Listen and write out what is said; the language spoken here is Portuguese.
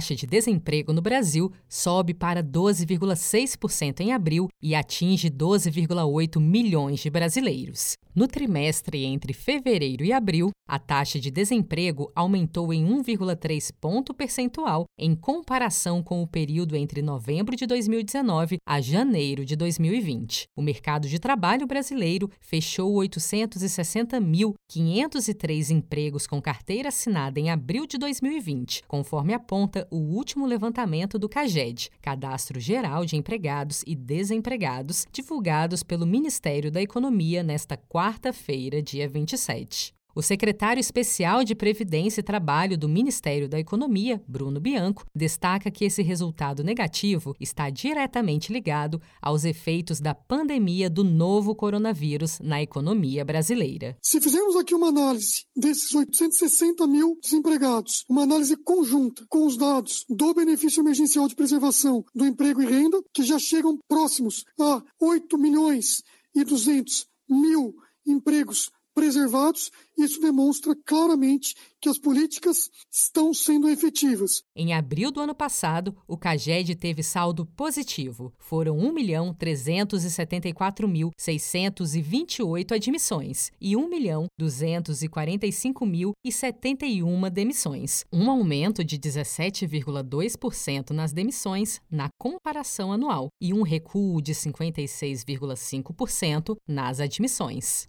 Taxa de desemprego no Brasil sobe para 12,6% em abril e atinge 12,8 milhões de brasileiros. No trimestre entre fevereiro e abril, a taxa de desemprego aumentou em 1,3 ponto percentual em comparação com o período entre novembro de 2019 a janeiro de 2020. O mercado de trabalho brasileiro fechou 860.503 empregos com carteira assinada em abril de 2020, conforme aponta o último levantamento do CAGED, Cadastro Geral de Empregados e Desempregados, divulgados pelo Ministério da Economia nesta quarta quarta-feira, dia 27. O secretário especial de Previdência e Trabalho do Ministério da Economia, Bruno Bianco, destaca que esse resultado negativo está diretamente ligado aos efeitos da pandemia do novo coronavírus na economia brasileira. Se fizermos aqui uma análise desses 860 mil desempregados, uma análise conjunta com os dados do benefício emergencial de preservação do emprego e renda, que já chegam próximos a 8 milhões e 200 mil empregos preservados, isso demonstra claramente que as políticas estão sendo efetivas. Em abril do ano passado, o CAGED teve saldo positivo. Foram 1.374.628 admissões e 1.245.071 demissões, um aumento de 17,2% nas demissões na comparação anual e um recuo de 56,5% nas admissões.